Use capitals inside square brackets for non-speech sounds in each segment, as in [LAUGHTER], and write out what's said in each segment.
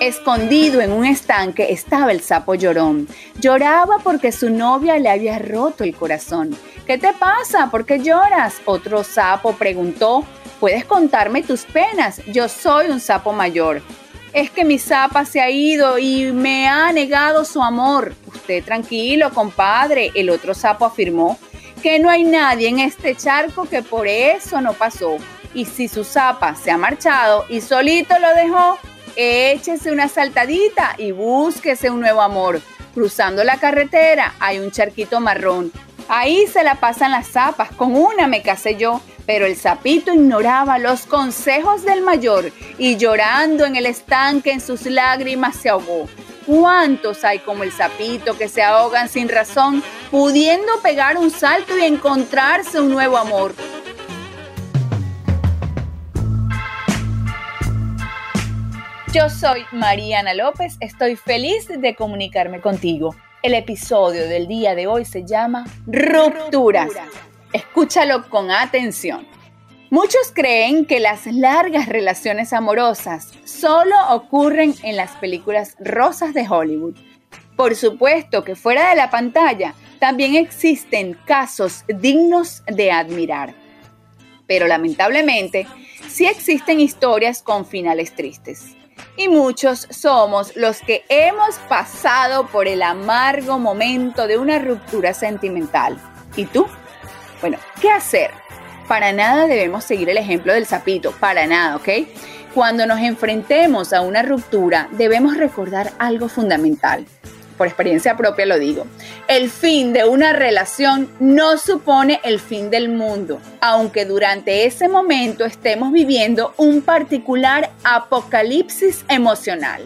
Escondido en un estanque estaba el sapo llorón. Lloraba porque su novia le había roto el corazón. ¿Qué te pasa? ¿Por qué lloras? Otro sapo preguntó. ¿Puedes contarme tus penas? Yo soy un sapo mayor. Es que mi zapa se ha ido y me ha negado su amor. Usted tranquilo, compadre, el otro sapo afirmó que no hay nadie en este charco que por eso no pasó. Y si su zapa se ha marchado y solito lo dejó, échese una saltadita y búsquese un nuevo amor. Cruzando la carretera hay un charquito marrón. Ahí se la pasan las zapas, con una me casé yo, pero el sapito ignoraba los consejos del mayor y llorando en el estanque en sus lágrimas se ahogó. ¿Cuántos hay como el sapito que se ahogan sin razón, pudiendo pegar un salto y encontrarse un nuevo amor? Yo soy Mariana López, estoy feliz de comunicarme contigo. El episodio del día de hoy se llama Rupturas. Escúchalo con atención. Muchos creen que las largas relaciones amorosas solo ocurren en las películas rosas de Hollywood. Por supuesto que fuera de la pantalla también existen casos dignos de admirar. Pero lamentablemente sí existen historias con finales tristes y muchos somos los que hemos pasado por el amargo momento de una ruptura sentimental. ¿Y tú? Bueno, ¿qué hacer? Para nada debemos seguir el ejemplo del sapito, para nada, ¿ok? Cuando nos enfrentemos a una ruptura, debemos recordar algo fundamental por experiencia propia lo digo, el fin de una relación no supone el fin del mundo, aunque durante ese momento estemos viviendo un particular apocalipsis emocional.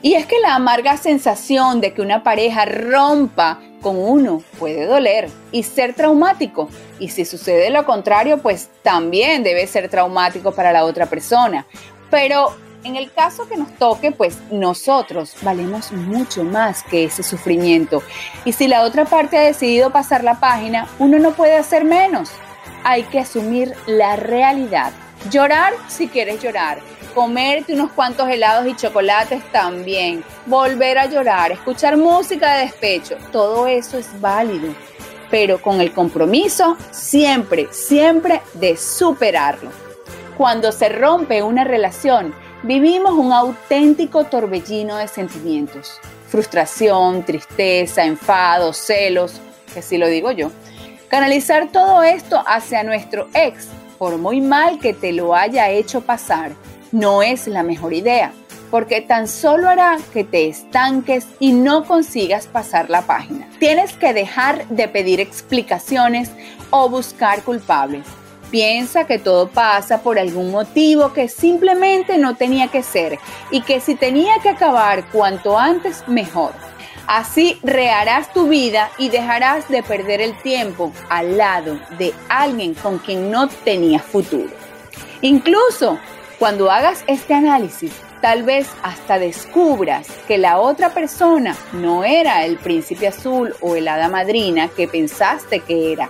Y es que la amarga sensación de que una pareja rompa con uno puede doler y ser traumático. Y si sucede lo contrario, pues también debe ser traumático para la otra persona. Pero en el caso que nos toque, pues nosotros valemos mucho más que ese sufrimiento. Y si la otra parte ha decidido pasar la página, uno no puede hacer menos. Hay que asumir la realidad. Llorar si quieres llorar. Comerte unos cuantos helados y chocolates también. Volver a llorar. Escuchar música de despecho. Todo eso es válido. Pero con el compromiso siempre, siempre de superarlo. Cuando se rompe una relación, vivimos un auténtico torbellino de sentimientos. Frustración, tristeza, enfado, celos, que así lo digo yo. Canalizar todo esto hacia nuestro ex, por muy mal que te lo haya hecho pasar, no es la mejor idea, porque tan solo hará que te estanques y no consigas pasar la página. Tienes que dejar de pedir explicaciones o buscar culpables piensa que todo pasa por algún motivo que simplemente no tenía que ser y que si tenía que acabar cuanto antes, mejor. Así reharás tu vida y dejarás de perder el tiempo al lado de alguien con quien no tenías futuro. Incluso cuando hagas este análisis, tal vez hasta descubras que la otra persona no era el príncipe azul o el hada madrina que pensaste que era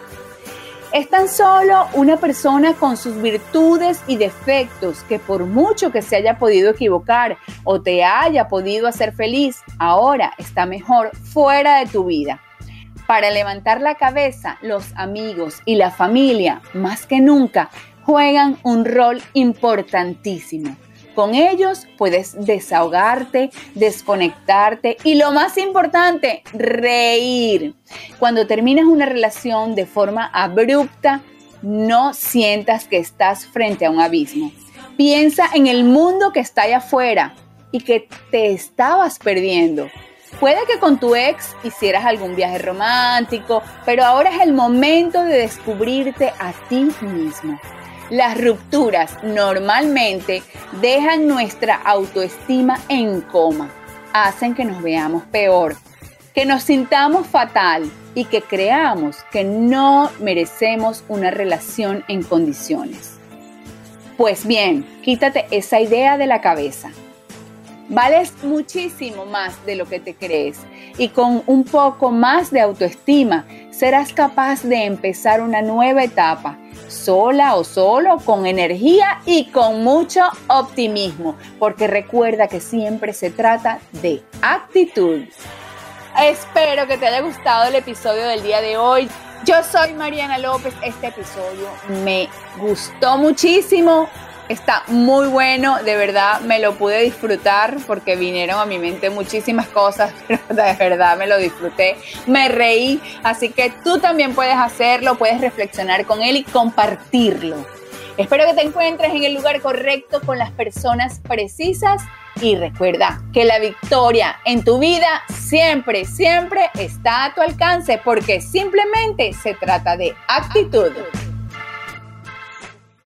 es tan solo una persona con sus virtudes y defectos que por mucho que se haya podido equivocar o te haya podido hacer feliz, ahora está mejor fuera de tu vida. Para levantar la cabeza, los amigos y la familia, más que nunca, juegan un rol importantísimo. Con ellos puedes desahogarte, desconectarte y lo más importante, reír. Cuando terminas una relación de forma abrupta, no sientas que estás frente a un abismo. Piensa en el mundo que está allá afuera y que te estabas perdiendo. Puede que con tu ex hicieras algún viaje romántico, pero ahora es el momento de descubrirte a ti mismo. Las rupturas normalmente dejan nuestra autoestima en coma, hacen que nos veamos peor, que nos sintamos fatal y que creamos que no merecemos una relación en condiciones. Pues bien, quítate esa idea de la cabeza. Vales muchísimo más de lo que te crees y con un poco más de autoestima serás capaz de empezar una nueva etapa sola o solo, con energía y con mucho optimismo, porque recuerda que siempre se trata de actitud. Espero que te haya gustado el episodio del día de hoy. Yo soy Mariana López. Este episodio me gustó muchísimo. Está muy bueno, de verdad me lo pude disfrutar porque vinieron a mi mente muchísimas cosas, [LAUGHS] pero de verdad me lo disfruté, me reí, así que tú también puedes hacerlo, puedes reflexionar con él y compartirlo. Espero que te encuentres en el lugar correcto con las personas precisas y recuerda que la victoria en tu vida siempre, siempre está a tu alcance porque simplemente se trata de actitud.